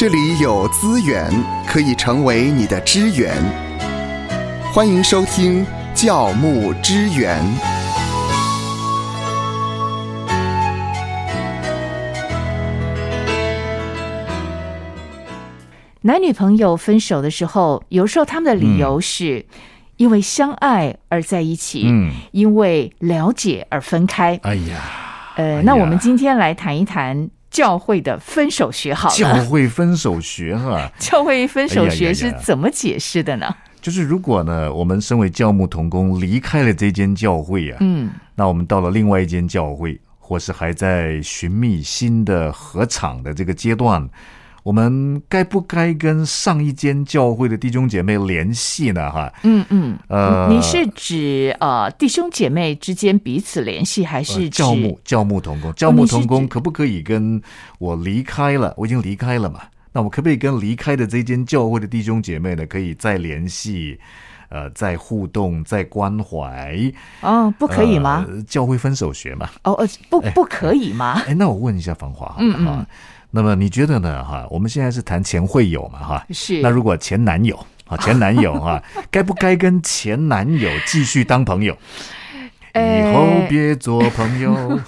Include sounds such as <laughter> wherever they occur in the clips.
这里有资源可以成为你的支援。欢迎收听教牧支援。男女朋友分手的时候，有时候他们的理由是因为相爱而在一起，嗯因为了解而分开。哎呀，呃，哎呀那我们今天来谈一谈教会的分手学好了。教会分手学哈，<laughs> 教会分手学是怎么解释的呢？就是如果呢，我们身为教牧同工离开了这间教会啊，嗯，那我们到了另外一间教会，或是还在寻觅新的合场的这个阶段，我们该不该跟上一间教会的弟兄姐妹联系呢？哈，嗯嗯，呃你是指呃弟兄姐妹之间彼此联系，还呃是指教牧教牧同工，教牧同工可不可以跟我离开了？我已经离开了嘛？那我可不可以跟离开的这间教会的弟兄姐妹呢，可以再联系？呃，再互动，再关怀，哦，不可以吗？呃教会分手学嘛，哦呃，不不可以吗？哎，那我问一下芳华嗯嗯哈，那么你觉得呢？哈，我们现在是谈前会友嘛哈，是那如果前男友啊，前男友哈，<laughs> 该不该跟前男友继续当朋友？以后别做朋友。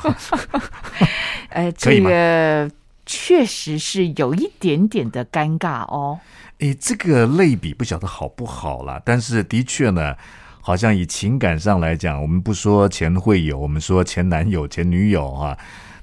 <laughs> 呃，这个确实是有一点点的尴尬哦。诶，这个类比不晓得好不好啦，但是的确呢，好像以情感上来讲，我们不说前会友，我们说前男友、前女友啊，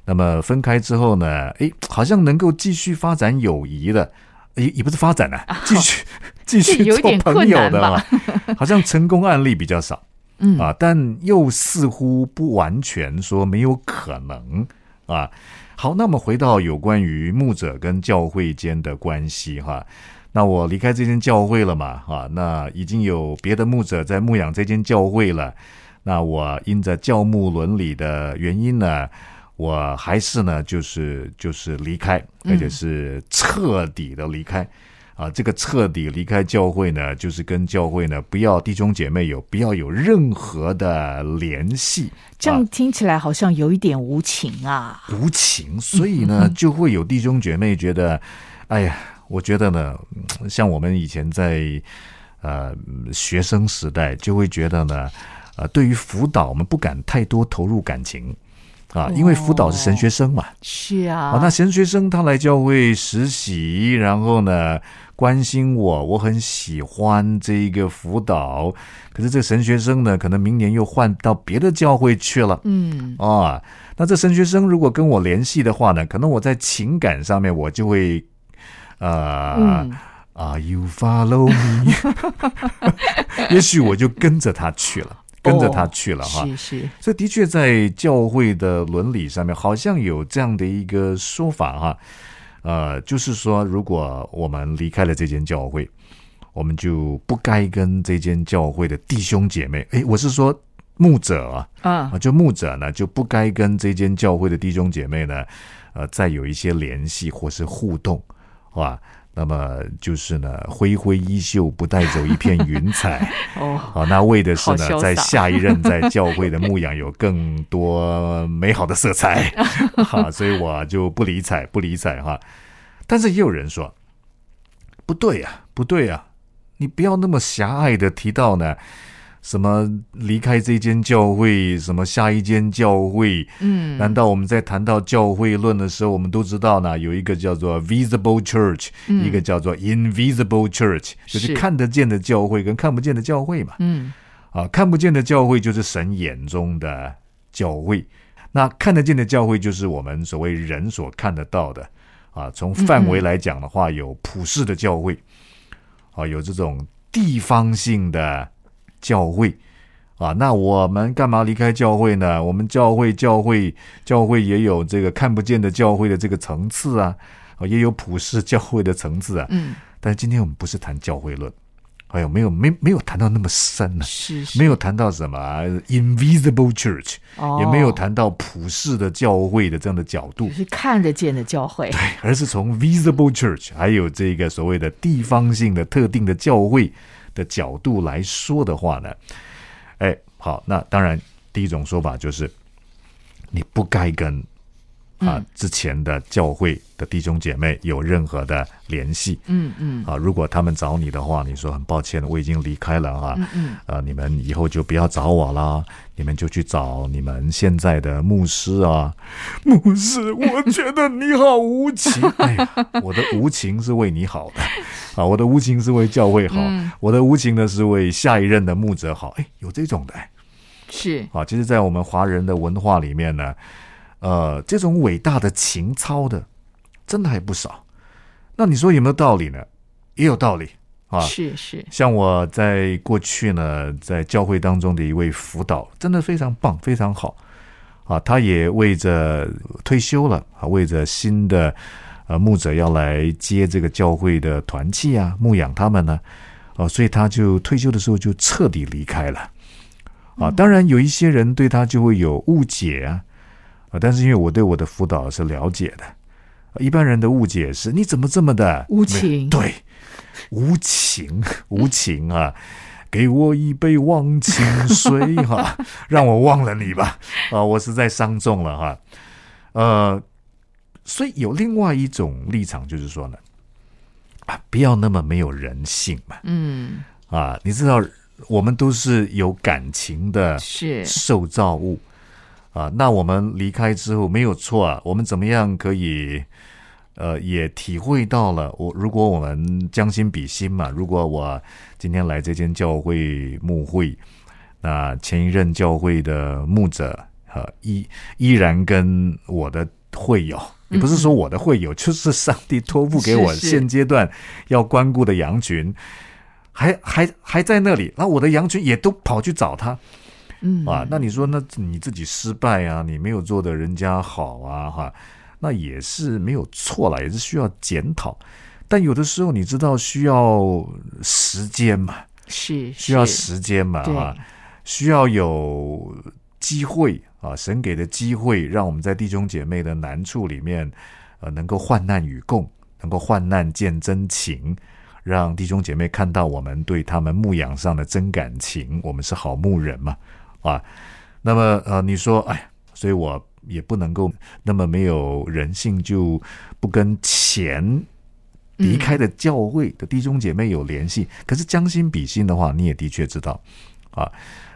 那么分开之后呢，诶，好像能够继续发展友谊的，也也不是发展啊，继续 <laughs> 继续有做朋友的嘛，<laughs> 好像成功案例比较少。嗯啊，但又似乎不完全说没有可能啊。好，那么回到有关于牧者跟教会间的关系哈。那我离开这间教会了嘛，啊，那已经有别的牧者在牧养这间教会了。那我因着教牧伦理的原因呢，我还是呢，就是就是离开，而且是彻底的离开。啊，这个彻底离开教会呢，就是跟教会呢不要弟兄姐妹有不要有任何的联系，这样听起来好像有一点无情啊。无情，所以呢，就会有弟兄姐妹觉得，哎呀，我觉得呢，嗯像我们以前在呃学生时代，就会觉得呢，呃，对于辅导，我们不敢太多投入感情啊，因为辅导是神学生嘛，是啊，啊，那神学生他来教会实习，然后呢关心我，我很喜欢这一个辅导。可是这个神学生呢，可能明年又换到别的教会去了。嗯，啊，那这神学生如果跟我联系的话呢，可能我在情感上面我就会，呃，嗯。啊、y o u follow me，<laughs> 也许我就跟着他去了，跟着他去了哈。是是，这的确在教会的伦理上面，好像有这样的一个说法哈，呃，就是说，如果我们离开了这间教会，我们就不该跟这间教会的弟兄姐妹，诶，我是说牧者啊，嗯啊，就牧者呢，就不该跟这间教会的弟兄姐妹呢，呃，再有一些联系或是互动，好吧？那么就是呢，挥挥衣袖，不带走一片云彩。<laughs> 哦，好，那为的是呢在下一任在教会的牧养有更多美好的色彩，<laughs> 哈，所以我就不理睬，不理睬哈。但是也有人说，不对呀、不对呀、你不要那么狭隘的提到呢，什么离开这间教会，什么下一间教会，嗯，难道我们在谈到教会论的时候，我们都知道呢？有一个叫做 visible church，、一个叫做 invisible church，就是看得见的教会跟看不见的教会嘛。嗯啊，看不见的教会就是神眼中的教会，那看得见的教会就是我们所谓人所看得到的。啊，从范围来讲的话，有普世的教会，啊，有这种地方性的教会。啊，那我们干嘛离开教会呢？我们教会、教会、教会也有这个看不见的教会的这个层次啊，啊，也有普世教会的层次啊。嗯，但是今天我们不是谈教会论，哎呦，没有没没有谈到那么深呢、是是没有谈到什么 invisible church，、哦也没有谈到普世的教会的这样的角度，是看得见的教会，对而是从 visible church 还有这个所谓的地方性的特定的教会的角度来说的话呢，哎，好，那当然第一种说法就是你不该跟啊嗯之前的教会的弟兄姐妹有任何的联系嗯嗯啊。如果他们找你的话，你说很抱歉，我已经离开了啊。嗯嗯，呃，你们以后就不要找我啦，你们就去找你们现在的牧师啊。牧师，我觉得你好无情。<laughs> 哎呀，我的无情是为你好的啊，我的无情是为教会好，嗯我的无情呢是为下一任的牧者好。哎，有这种的哎是啊。其实，在我们华人的文化里面呢，呃，这种伟大的情操的，真的还不少。那你说有没有道理呢？也有道理啊。是是，像我在过去呢，在教会当中的一位辅导，真的非常棒，非常好啊！他也为着退休了啊，为着新的呃牧者要来接这个教会的团契啊，牧养他们呢，哦、所以他就退休的时候就彻底离开了啊。当然有一些人对他就会有误解啊，啊，但是因为我对我的辅导是了解的。一般人的误解是：你怎么这么的无情对，无情，无情啊！给我一杯忘情水 <laughs> 哈、让我忘了你吧啊！我实在伤重了哈、呃，所以有另外一种立场，就是说呢，啊，不要那么没有人性嘛嗯啊！你知道，我们都是有感情的是受造物啊。那我们离开之后没有错啊，我们怎么样可以呃也体会到了我如果我们将心比心嘛，如果我今天来这间教会牧会，那前一任教会的牧者啊依依然跟我的会友。也不是说我的会友，就是上帝托付给我现阶段要关顾的羊群，还还还在那里，那我的羊群也都跑去找他，嗯啊，那你说那你自己失败啊，你没有做的人家好啊，哈，那也是没有错了，也是需要检讨。但有的时候你知道需要时间嘛，是需要时间嘛，对啊，需要有机会啊，神给的机会，让我们在弟兄姐妹的难处里面，呃，能够患难与共，能够患难见真情，让弟兄姐妹看到我们对他们牧养上的真感情，我们是好牧人嘛，啊，那么呃，你说，哎，所以我也不能够那么没有人性，就不跟钱离开的教会的弟兄姐妹有联系。可是将心比心的话，你也的确知道啊。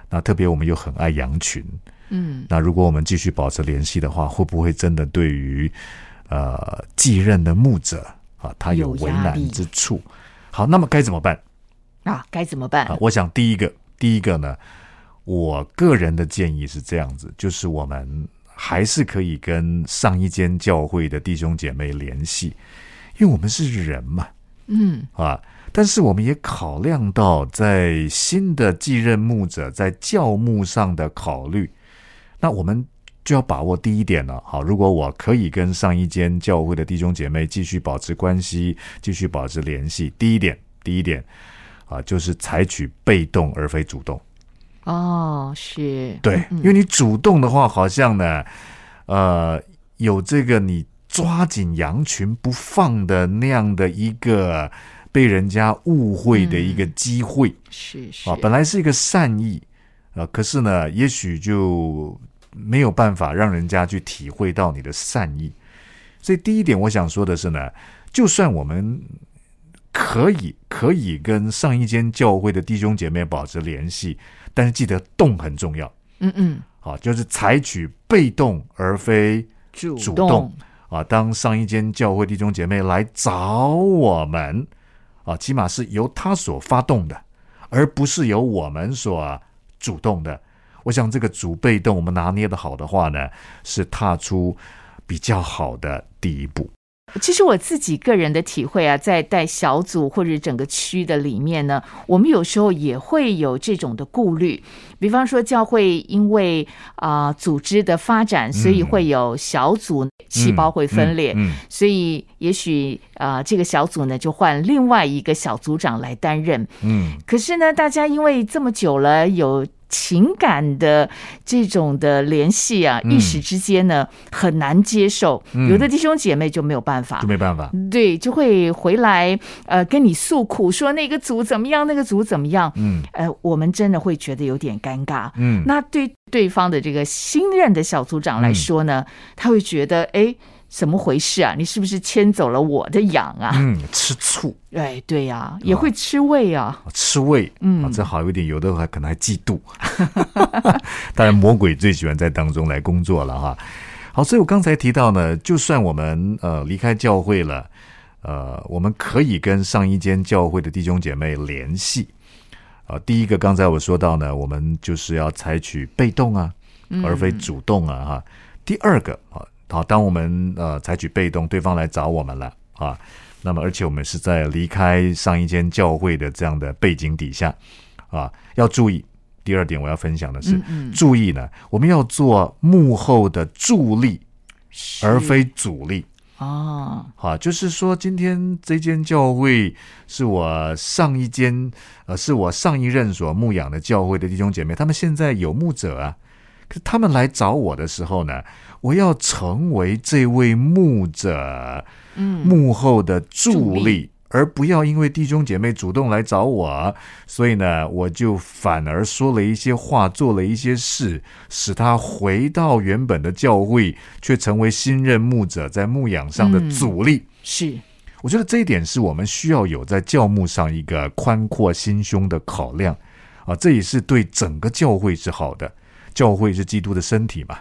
那特别我们又很爱羊群，嗯那如果我们继续保持联系的话，会不会真的对于呃继任的牧者啊，他有为难之处？好，那么该怎么办啊，该怎么办啊？？我想第一个，第一个呢，我个人的建议是这样子，就是我们还是可以跟上一间教会的弟兄姐妹联系，因为我们是人嘛，嗯啊，但是我们也考量到在新的继任牧者在教牧上的考虑，那我们就要把握第一点了。好，如果我可以跟上一间教会的弟兄姐妹继续保持关系，继续保持联系，第一点，第一点啊，就是采取被动而非主动。哦是对，嗯因为你主动的话，好像呢，呃，有这个你抓紧羊群不放的那样的一个被人家误会的一个机会、是是啊。本来是一个善意啊，可是呢，也许就没有办法让人家去体会到你的善意。所以第一点，我想说的是呢，就算我们可以可以跟上一间教会的弟兄姐妹保持联系，但是记得动很重要。嗯嗯啊，就是采取被动而非主主动啊。当上一间教会弟兄姐妹来找我们啊，起码是由他所发动的，而不是由我们所主动的。我想这个主被动我们拿捏的好的话呢，是踏出比较好的第一步。其实我自己个人的体会啊，在带小组或者整个区的里面呢，我们有时候也会有这种的顾虑。比方说，教会因为啊、组织的发展，所以会有小组细胞会分裂，嗯，所以也许啊、这个小组呢就换另外一个小组长来担任。嗯可是呢，大家因为这么久了，有情感的这种的联系啊，一时之间呢很难接受。有的弟兄姐妹就没有办法，就没办法，对，就会回来呃跟你诉苦，说那个组怎么样，那个组怎么样。嗯，呃，我们真的会觉得有点尴尬。嗯，那对对方的这个新任的小组长来说呢，他会觉得哎。怎么回事啊？你是不是牵走了我的羊啊？嗯，吃醋。哎，对呀，也会吃味啊。吃味，嗯，这好一点。有的还可能还嫉妒。<laughs> 当然，魔鬼最喜欢在当中来工作了哈。好，所以我刚才提到呢，就算我们呃离开教会了，呃，我们可以跟上一间教会的弟兄姐妹联系。啊，第一个刚才我说到呢，我们就是要采取被动啊，而非主动啊哈。第二个啊。好，当我们呃采取被动，对方来找我们了啊，那么而且我们是在离开上一间教会的这样的背景底下啊，要注意。第二点我要分享的是，注意呢，我们要做幕后的助力，而非阻力哦。好，就是说今天这间教会是我上一间呃是我上一任所牧养的教会的弟兄姐妹，他们现在有牧者啊，他们来找我的时候呢？我要成为这位牧者，嗯，幕后的助力，而不要因为弟兄姐妹主动来找我，所以呢，我就反而说了一些话，做了一些事，使他回到原本的教会，却成为新任牧者在牧养上的阻力。是，我觉得这一点是我们需要有在教牧上一个宽阔心胸的考量啊，这也是对整个教会是好的。教会是基督的身体嘛。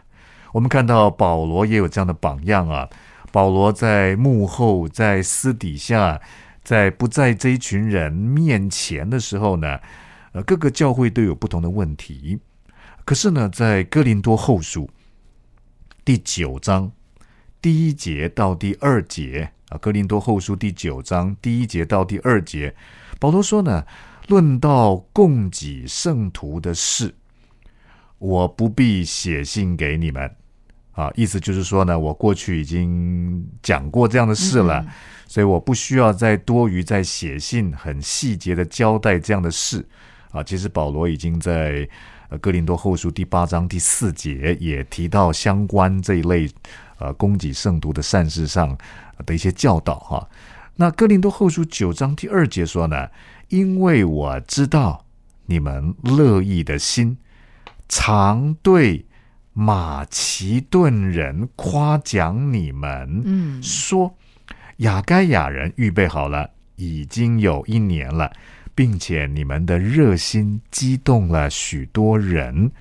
我们看到保罗也有这样的榜样啊！保罗在幕后、在私底下、在不在这一群人面前的时候呢，呃，各个教会都有不同的问题。可是呢，在哥林多后书第九章第一节到第二节啊，哥林多后书第九章第一节到第二节，保罗说呢，论到供给圣徒的事，我不必写信给你们。啊，意思就是说呢，我过去已经讲过这样的事了，所以我不需要再多余再写信很细节的交代这样的事。啊，其实保罗已经在呃哥林多后书第八章第四节也提到相关这一类呃供给圣徒的善事上的一些教导哈。那哥林多后书九章第二节说呢，因为我知道你们乐意的心常对。马其顿人夸奖你们，嗯，说雅该亚人预备好了，已经有一年了，并且你们的热心激动了许多人。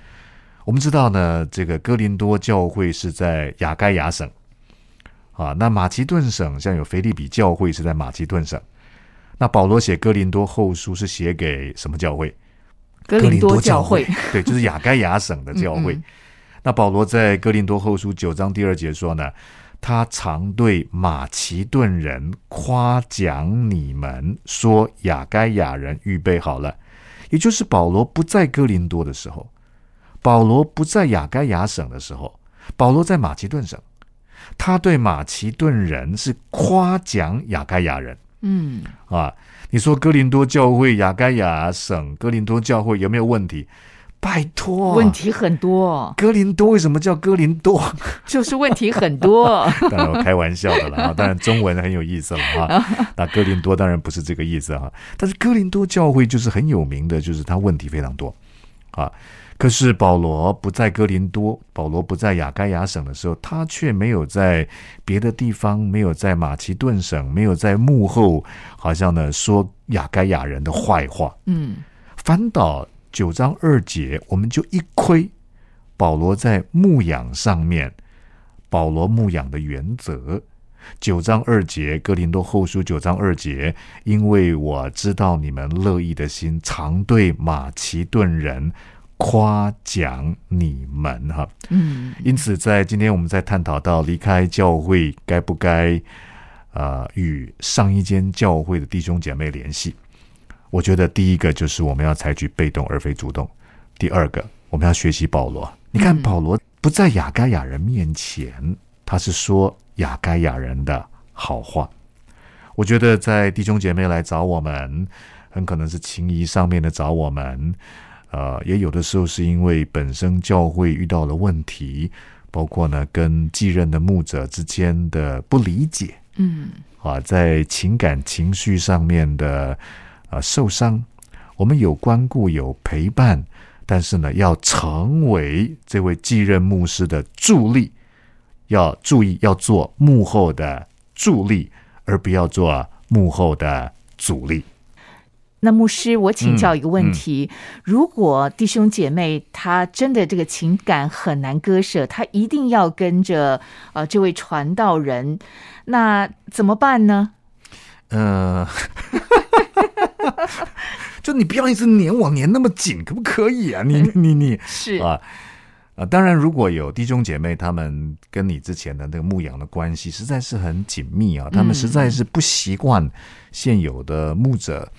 我们知道呢，这个哥林多教会是在雅该亚省啊，那马其顿省像有腓利比教会是在马其顿省。那保罗写哥林多后书是写给什么教会？哥林多教会，对，<laughs> 就是雅该亚省的教会。那保罗在哥林多后书九章第二节说呢，他常对马其顿人夸奖你们，说雅该亚人预备好了，也就是保罗不在哥林多的时候，保罗不在雅该亚省的时候，保罗在马其顿省，他对马其顿人是夸奖雅该亚人。嗯，啊，你说哥林多教会雅该亚省哥林多教会有没有问题？拜托，问题很多。哥林多为什么叫哥林多？就是问题很多。<laughs> 当然我开玩笑的了啊，当然中文很有意思了啊。<laughs> 那哥林多当然不是这个意思哈，但是哥林多教会就是很有名的，就是它问题非常多啊。可是保罗不在哥林多，保罗不在雅该亚省的时候，他却没有在别的地方，没有在马其顿省，没有在幕后，好像呢说雅该亚人的坏话。嗯，反倒。九章二节，我们就一窥保罗在牧养上面，保罗牧养的原则。九章二节，哥林多后书九章二节，因为我知道你们乐意的心，常对马其顿人夸奖你们哈。嗯，因此在今天我们在探讨到离开教会该不该啊与上一间教会的弟兄姐妹联系。我觉得第一个就是我们要采取被动而非主动。第二个，我们要学习保罗。你看，保罗不在雅该亚人面前，他是说雅该亚人的好话。我觉得在弟兄姐妹来找我们，很可能是情谊上面的找我们，呃，也有的时候是因为本身教会遇到了问题，包括呢跟继任的牧者之间的不理解，嗯啊，在情感情绪上面的啊受伤，我们有关顾有陪伴，但是呢，要成为这位继任牧师的助力，要注意要做幕后的助力，而不要做幕后的阻力。那牧师，我请教一个嗯问题：如果弟兄姐妹他真的这个情感很难割舍，他一定要跟着呃这位传道人，那怎么办呢？呃，<laughs> 就你不要一直黏我黏那么紧，可不可以啊？你你你是啊啊！当然，如果有弟兄姐妹他们跟你之前的那个牧养的关系实在是很紧密啊，他们实在是不习惯现有的牧者，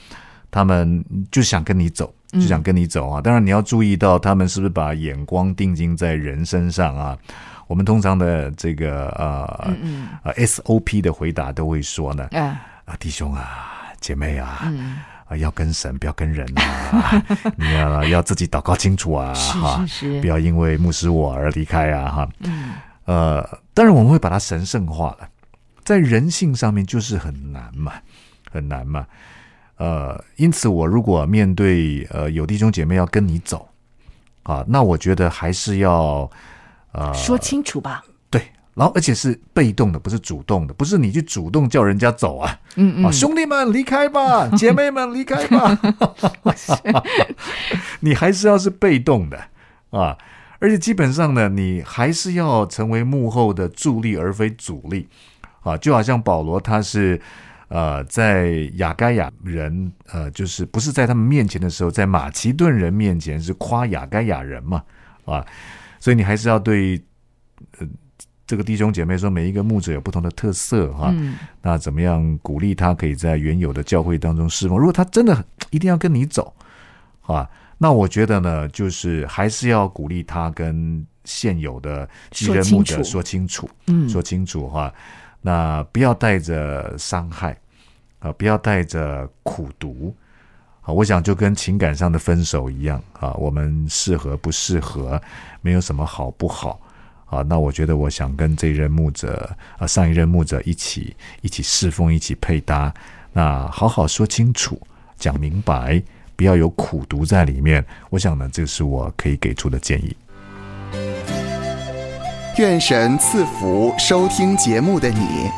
他们就想跟你走，就想跟你走啊。当然，你要注意到他们是不是把眼光定睛在人身上啊。我们通常的这个呃嗯嗯。呃 SOP 的回答都会说呢，啊啊，弟兄啊，姐妹啊，嗯。啊，要跟神，不要跟人啊，<laughs> 你要要自己祷告清楚啊，是哈，不要因为牧师我而离开啊，哈，嗯。呃，当然我们会把它神圣化了，在人性上面就是很难嘛，很难嘛，呃，因此我如果面对呃有弟兄姐妹要跟你走啊，那我觉得还是要呃说清楚吧。对，然后而且是被动的，不是主动的，不是你去主动叫人家走啊，嗯啊，兄弟们离开吧，<laughs> 姐妹们离开吧，你还是要是被动的啊，而且基本上呢，你还是要成为幕后的助力，而非主力啊，就好像保罗他是。呃，在雅该亚人，呃，就是不是在他们面前的时候，在马其顿人面前是夸雅该亚人嘛，啊，所以你还是要对，呃，这个弟兄姐妹说，每一个牧者有不同的特色哈、嗯。那怎么样鼓励他可以在原有的教会当中侍奉？如果他真的一定要跟你走啊，那我觉得呢，就是还是要鼓励他跟现有的继任牧者说说清楚，嗯说清楚哈、那不要带着伤害啊，不要带着苦读啊。我想就跟情感上的分手一样啊，我们适合不适合，没有什么好不好。啊，那我觉得我想跟这一任牧者啊，上一任牧者一起一起侍奉，一起配搭，那好好说清楚，讲明白，不要有苦读在里面。我想呢，这是我可以给出的建议。愿神赐福收听节目的你，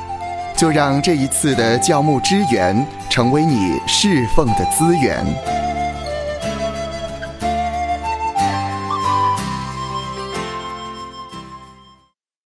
就让这一次的教牧支援成为你侍奉的资源。